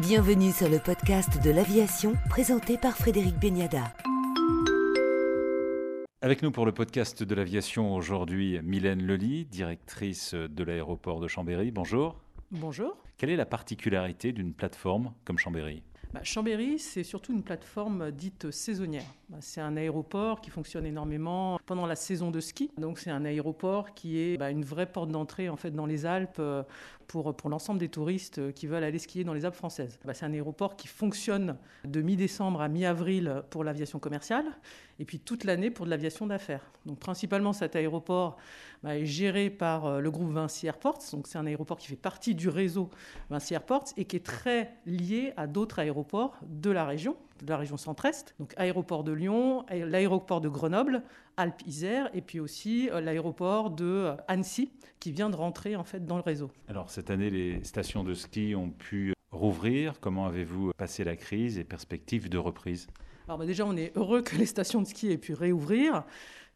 Bienvenue sur le podcast de l'aviation présenté par Frédéric Beniada. Avec nous pour le podcast de l'aviation aujourd'hui, Mylène Lely, directrice de l'aéroport de Chambéry. Bonjour. Bonjour. Quelle est la particularité d'une plateforme comme Chambéry? Bah, Chambéry, c'est surtout une plateforme dite saisonnière. Bah, c'est un aéroport qui fonctionne énormément pendant la saison de ski. Donc c'est un aéroport qui est bah, une vraie porte d'entrée en fait dans les Alpes euh, pour, pour l'ensemble des touristes qui veulent aller skier dans les Alpes françaises. c'est un aéroport qui fonctionne de mi-décembre à mi-avril pour l'aviation commerciale et puis toute l'année pour de l'aviation d'affaires. Donc principalement cet aéroport est géré par euh, le groupe Vinci Airports. Donc c'est un aéroport qui fait partie du réseau Vinci Airports et qui est très lié à d'autres aéroports de la région, de la région centre-est. Donc aéroport de Lyon, l'aéroport de Grenoble, Alpes-Isère et puis aussi euh, l'aéroport de euh, Annecy qui vient de rentrer en fait dans le réseau. Alors cette année, les stations de ski ont pu rouvrir. Comment avez-vous passé la crise et perspectives de reprise? Alors bah, déjà, on est heureux que les stations de ski aient pu réouvrir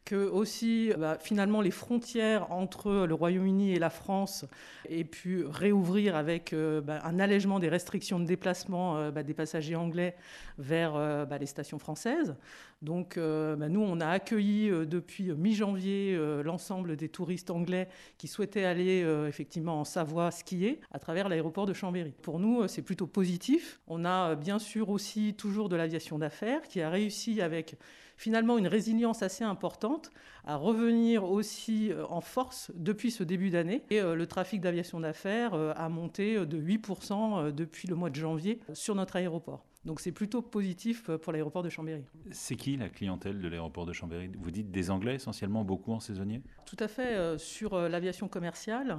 que aussi bah, finalement les frontières entre le Royaume-Uni et la France aient pu réouvrir avec euh, bah, un allègement des restrictions de déplacement euh, bah, des passagers anglais vers euh, les stations françaises. Donc nous, on a accueilli depuis mi-janvier l'ensemble des touristes anglais qui souhaitaient aller effectivement en Savoie skier à travers l'aéroport de Chambéry. Pour nous, c'est plutôt positif. On a bien sûr aussi toujours de l'aviation d'affaires qui a réussi avec finalement une résilience assez importante à revenir aussi euh, en force depuis ce début d'année. Et euh, le trafic d'aviation d'affaires euh, a monté de 8% depuis le mois de janvier sur notre aéroport. Donc c'est plutôt positif pour l'aéroport de Chambéry. C'est qui la clientèle de l'aéroport de Chambéry? Vous dites des Anglais essentiellement, beaucoup en saisonnier? Tout à fait. sur l'aviation commerciale,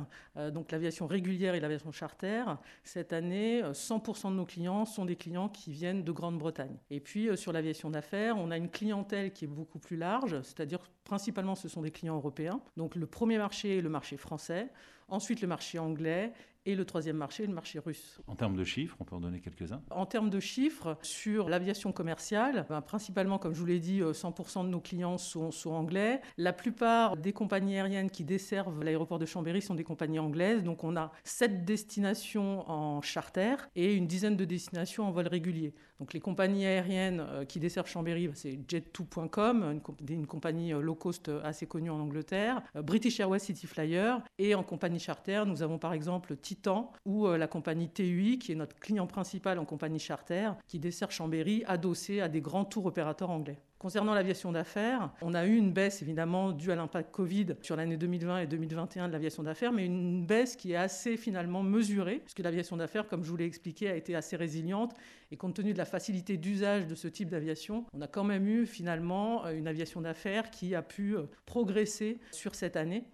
donc l'aviation régulière et l'aviation charter, cette année, 100% de nos clients sont des clients qui viennent de Grande-Bretagne. Et puis sur l'aviation d'affaires, on a une clientèle qui est beaucoup plus large, c'est-à-dire principalement ce sont des clients européens. Donc le premier marché est le marché français, ensuite le marché anglais et le troisième marché, le marché russe. En termes de chiffres, on peut en donner quelques-uns? En termes de chiffres, sur l'aviation commerciale, ben, principalement, comme je vous l'ai dit, 100% euh, de nos clients sont, sont, anglais. La plupart des compagnies aériennes qui desservent l'aéroport de Chambéry sont des compagnies anglaises. Donc on a sept destinations en charter et une dizaine de destinations en vol régulier. Donc les compagnies aériennes euh, qui desservent Chambéry, ben, c'est Jet2.com, une, une, compagnie euh, low cost assez connue en Angleterre, British Airways City Flyer, et en compagnie nous avons par exemple Titan ou euh, la compagnie TUI, qui est notre client principal en compagnie charter, qui dessert Chambéry, adossé à des grands tours opérateurs anglais. Concernant l'aviation d'affaires, on a eu une baisse évidemment due à l'impact Covid sur l'année 2020 et 2021 de l'aviation d'affaires, mais une baisse qui est assez finalement mesurée, puisque l'aviation d'affaires, comme je vous l'ai expliqué, a été assez résiliente. Et compte tenu de la facilité d'usage de ce type d'aviation, on a quand même eu finalement une aviation d'affaires qui a pu euh, progresser sur cette année.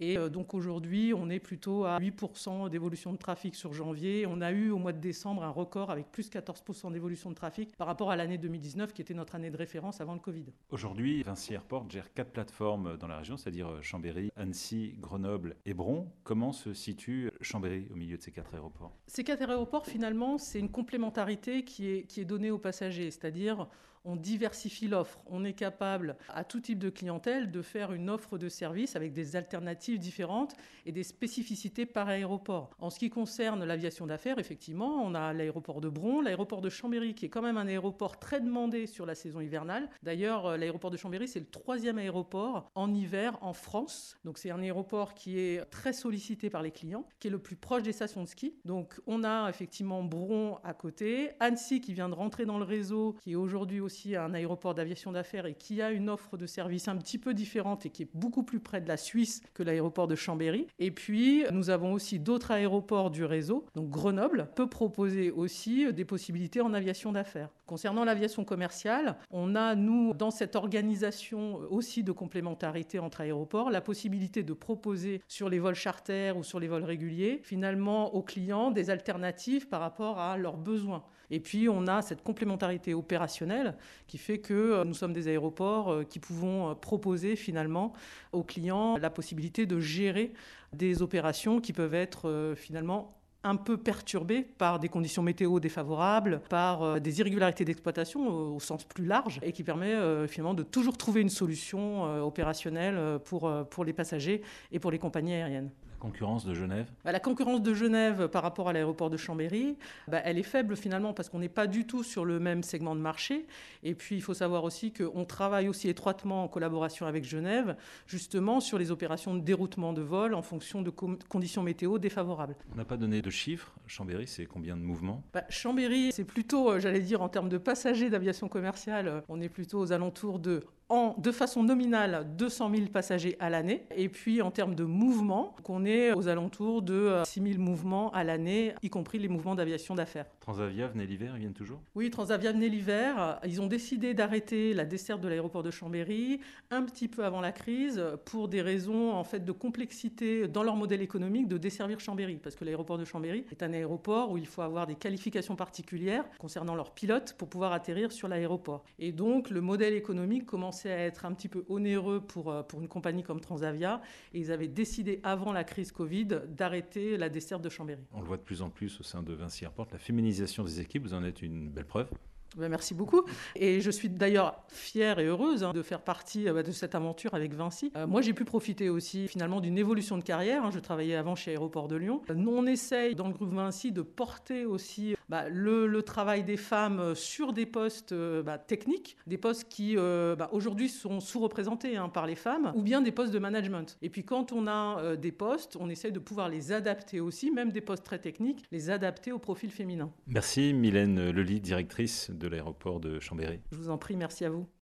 Et euh, donc aujourd'hui, on est plutôt à 8% d'évolution de trafic sur janvier. On a eu au mois de décembre un record avec plus 14% d'évolution de trafic par rapport à l'année 2019 qui était notre année de référence avant le Covid. Aujourd'hui, Vinci Airport gère quatre plateformes dans la région, c'est-à-dire euh, Chambéry, Annecy, Grenoble et Bron. Comment se situe Chambéry au milieu de ces quatre aéroports? Ces quatre aéroports, finalement, c'est une complémentarité qui est, qui est donnée aux passagers, c'est-à-dire on diversifie l'offre. On est capable, à tout type de clientèle, de faire une offre de service avec des alternatives différentes et des spécificités par aéroport. En ce qui concerne l'aviation d'affaires, effectivement, on a l'aéroport de Bron, l'aéroport de Chambéry, qui est quand même un aéroport très demandé sur la saison hivernale. D'ailleurs, euh, l'aéroport de Chambéry, c'est le troisième aéroport en hiver en France. Donc c'est un aéroport qui est très sollicité par les clients, qui est le plus proche des stations de ski. Donc on a effectivement Bron à côté, Annecy qui vient de rentrer dans le réseau, qui est aujourd'hui aussi un aéroport d'aviation d'affaires et qui a une offre de service un petit peu différente et qui est beaucoup plus près de la Suisse que l'aéroport de Chambéry. Et puis, nous avons aussi d'autres aéroports du réseau. Donc, Grenoble peut proposer aussi des possibilités en aviation d'affaires. Concernant l'aviation commerciale, on a, nous, dans cette organisation aussi de complémentarité entre aéroports, la possibilité de proposer sur les vols charters ou sur les vols réguliers, finalement, aux clients des alternatives par rapport à leurs besoins. Et puis, on a cette complémentarité opérationnelle qui fait que euh, nous sommes des aéroports euh, qui pouvons euh, proposer finalement aux clients la possibilité de gérer des opérations qui peuvent être finalement un peu perturbées par des conditions météo défavorables, par des irrégularités d'exploitation au, sens plus large, et qui permet finalement de toujours trouver une solution opérationnelle pour, pour les passagers et pour les compagnies aériennes. Concurrence de Genève bah, La concurrence de Genève par rapport à l'aéroport de Chambéry, bah, elle est faible finalement parce qu'on n'est pas du tout sur le même segment de marché. Et puis il faut savoir aussi qu'on travaille aussi étroitement en collaboration avec Genève, justement sur les opérations de déroutement de vol en fonction de conditions météo défavorables. On n'a pas donné de chiffres. Chambéry, c'est combien de mouvements? Bah, Chambéry, c'est plutôt, euh, j'allais dire, en termes de passagers d'aviation commerciale, euh, on est plutôt aux alentours de de façon nominale 200 000 passagers à l'année. Et puis en termes de mouvements, on est aux alentours de 6 euh, 000 mouvements à l'année, y compris les mouvements d'aviation d'affaires. Transavia venait l'hiver, ils viennent toujours? Oui, Transavia venait l'hiver. Ils ont décidé d'arrêter la desserte de l'aéroport de Chambéry un petit peu avant la crise pour des raisons en fait de complexité dans leur modèle économique de desservir Chambéry. Parce que l'aéroport de Chambéry est un aéroport où il faut avoir des qualifications particulières concernant leurs pilotes pour pouvoir atterrir sur l'aéroport. Et donc le modèle économique commence à être un petit peu onéreux pour, euh, pour une compagnie comme Transavia. Et ils avaient décidé, avant la crise Covid, d'arrêter la desserte de Chambéry. On le voit de plus en plus au sein de Vinci Airport. La féminisation des équipes, vous en êtes une belle preuve. Ben, merci beaucoup. Et je suis d'ailleurs fière et heureuse hein, de faire partie euh, de cette aventure avec Vinci. Euh, moi, j'ai pu profiter aussi finalement d'une évolution de carrière. Hein. Je travaillais avant chez Aéroport de Lyon. Nous, on essaye dans le groupe Vinci de porter aussi bah, le, travail des femmes sur des postes euh, bah, techniques, des postes qui bah, aujourd'hui sont sous-représentés hein, par les femmes, ou bien des postes de management. Et puis quand on a des postes, on essaye de pouvoir les adapter aussi, même des postes très techniques, les adapter au profil féminin. Merci Mylène Lely, directrice de l'aéroport de Chambéry. Je vous en prie, merci à vous.